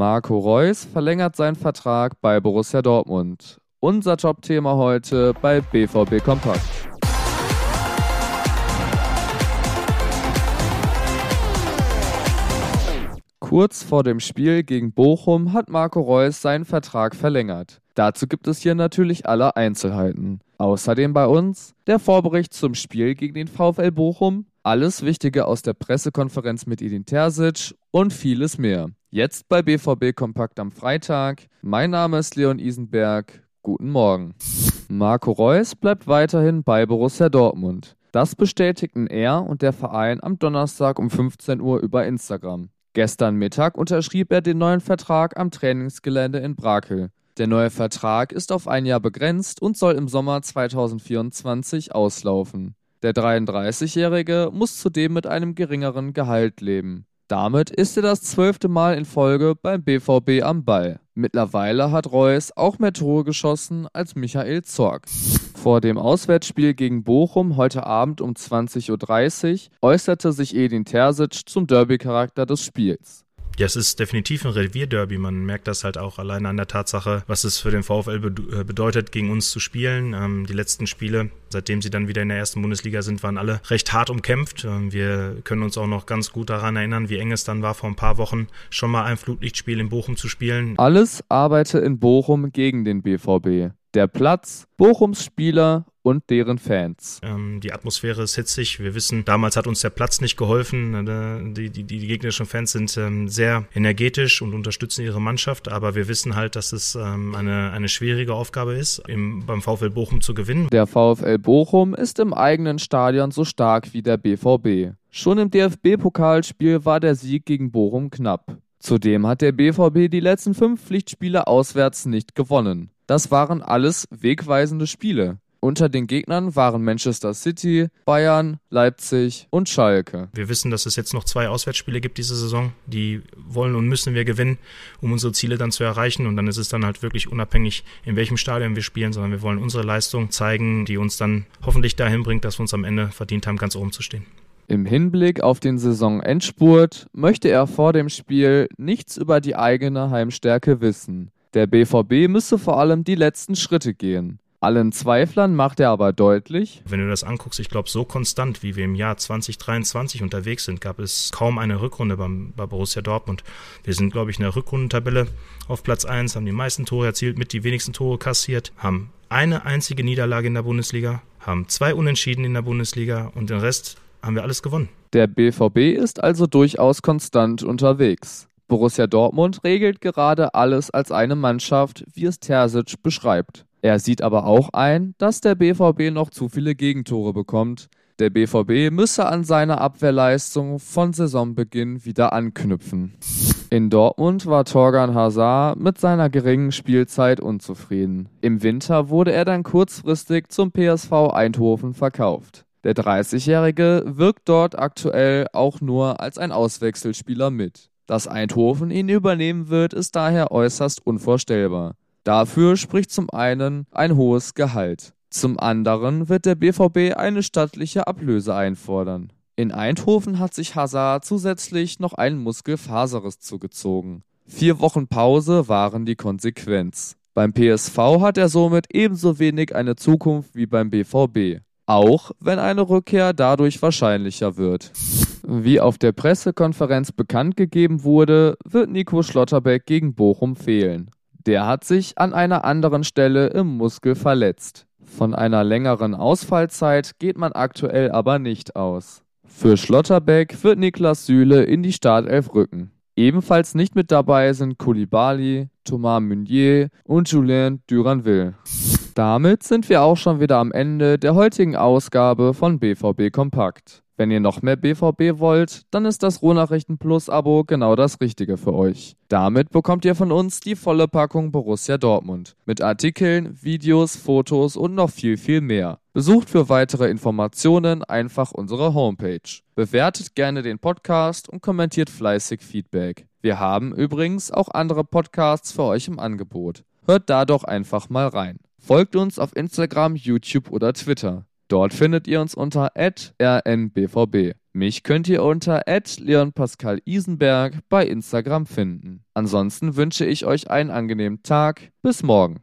Marco Reus verlängert seinen Vertrag bei Borussia Dortmund. Unser Top-Thema heute bei BVB Kompakt. Kurz vor dem Spiel gegen Bochum hat Marco Reus seinen Vertrag verlängert. Dazu gibt es hier natürlich alle Einzelheiten. Außerdem bei uns der Vorbericht zum Spiel gegen den VfL Bochum, alles Wichtige aus der Pressekonferenz mit Edin Terzic und vieles mehr. Jetzt bei BVB Kompakt am Freitag. Mein Name ist Leon Isenberg. Guten Morgen. Marco Reus bleibt weiterhin bei Borussia Dortmund. Das bestätigten er und der Verein am Donnerstag um 15 Uhr über Instagram. Gestern Mittag unterschrieb er den neuen Vertrag am Trainingsgelände in Brakel. Der neue Vertrag ist auf ein Jahr begrenzt und soll im Sommer 2024 auslaufen. Der 33-Jährige muss zudem mit einem geringeren Gehalt leben. Damit ist er das zwölfte Mal in Folge beim BVB am Ball. Mittlerweile hat Reus auch mehr Tore geschossen als Michael Zorg. Vor dem Auswärtsspiel gegen Bochum heute Abend um 20.30 Uhr äußerte sich Edin Terzic zum Derby-Charakter des Spiels. Ja, es ist definitiv ein Revierderby. Man merkt das halt auch alleine an der Tatsache, was es für den VfL äh, bedeutet, gegen uns zu spielen. Ähm, die letzten Spiele, seitdem sie dann wieder in der ersten Bundesliga sind, waren alle recht hart umkämpft. Ähm, wir können uns auch noch ganz gut daran erinnern, wie eng es dann war, vor ein paar Wochen schon mal ein Flutlichtspiel in Bochum zu spielen. Alles arbeite in Bochum gegen den BVB. Der Platz, Bochums Spieler und deren Fans. Ähm, die Atmosphäre ist hitzig. Wir wissen, damals hat uns der Platz nicht geholfen. Äh, die, die, die gegnerischen Fans sind ähm, sehr energetisch und unterstützen ihre Mannschaft. Aber wir wissen halt, dass es ähm, eine, eine schwierige Aufgabe ist, im, beim VfL Bochum zu gewinnen. Der VfL Bochum ist im eigenen Stadion so stark wie der BVB. Schon im DFB-Pokalspiel war der Sieg gegen Bochum knapp. Zudem hat der BVB die letzten fünf Pflichtspiele auswärts nicht gewonnen. Das waren alles wegweisende Spiele. Unter den Gegnern waren Manchester City, Bayern, Leipzig und Schalke. Wir wissen, dass es jetzt noch zwei Auswärtsspiele gibt diese Saison. Die wollen und müssen wir gewinnen, um unsere Ziele dann zu erreichen. Und dann ist es dann halt wirklich unabhängig, in welchem Stadion wir spielen, sondern wir wollen unsere Leistung zeigen, die uns dann hoffentlich dahin bringt, dass wir uns am Ende verdient haben, ganz oben zu stehen. Im Hinblick auf den Saisonendspurt möchte er vor dem Spiel nichts über die eigene Heimstärke wissen. Der BVB müsse vor allem die letzten Schritte gehen. Allen Zweiflern macht er aber deutlich, wenn du das anguckst, ich glaube, so konstant, wie wir im Jahr 2023 unterwegs sind, gab es kaum eine Rückrunde beim, bei Borussia Dortmund. Wir sind, glaube ich, in der Rückrundentabelle auf Platz 1, haben die meisten Tore erzielt, mit die wenigsten Tore kassiert, haben eine einzige Niederlage in der Bundesliga, haben zwei Unentschieden in der Bundesliga und den Rest haben wir alles gewonnen. Der BVB ist also durchaus konstant unterwegs. Borussia Dortmund regelt gerade alles als eine Mannschaft, wie es Terzic beschreibt. Er sieht aber auch ein, dass der BVB noch zu viele Gegentore bekommt. Der BVB müsse an seiner Abwehrleistung von Saisonbeginn wieder anknüpfen. In Dortmund war Torgan Hazard mit seiner geringen Spielzeit unzufrieden. Im Winter wurde er dann kurzfristig zum PSV Eindhoven verkauft. Der 30-Jährige wirkt dort aktuell auch nur als ein Auswechselspieler mit. Dass Eindhoven ihn übernehmen wird, ist daher äußerst unvorstellbar. Dafür spricht zum einen ein hohes Gehalt. Zum anderen wird der BVB eine stattliche Ablöse einfordern. In Eindhoven hat sich Hazard zusätzlich noch einen Muskelfaserriss zugezogen. Vier Wochen Pause waren die Konsequenz. Beim PSV hat er somit ebenso wenig eine Zukunft wie beim BVB. Auch wenn eine Rückkehr dadurch wahrscheinlicher wird. Wie auf der Pressekonferenz bekannt gegeben wurde, wird Nico Schlotterbeck gegen Bochum fehlen. Der hat sich an einer anderen Stelle im Muskel verletzt. Von einer längeren Ausfallzeit geht man aktuell aber nicht aus. Für Schlotterbeck wird Niklas Süle in die Startelf rücken. Ebenfalls nicht mit dabei sind Koulibaly, Thomas Meunier und Julien Duranville. Damit sind wir auch schon wieder am Ende der heutigen Ausgabe von BVB Kompakt. Wenn ihr noch mehr BVB wollt, dann ist das Rohnachrichten Plus Abo genau das Richtige für euch. Damit bekommt ihr von uns die volle Packung Borussia Dortmund. Mit Artikeln, Videos, Fotos und noch viel, viel mehr. Besucht für weitere Informationen einfach unsere Homepage. Bewertet gerne den Podcast und kommentiert fleißig Feedback. Wir haben übrigens auch andere Podcasts für euch im Angebot. Hört da doch einfach mal rein. Folgt uns auf Instagram, YouTube oder Twitter. Dort findet ihr uns unter rnbvb. Mich könnt ihr unter @leonpascal_isenberg bei Instagram finden. Ansonsten wünsche ich euch einen angenehmen Tag. Bis morgen.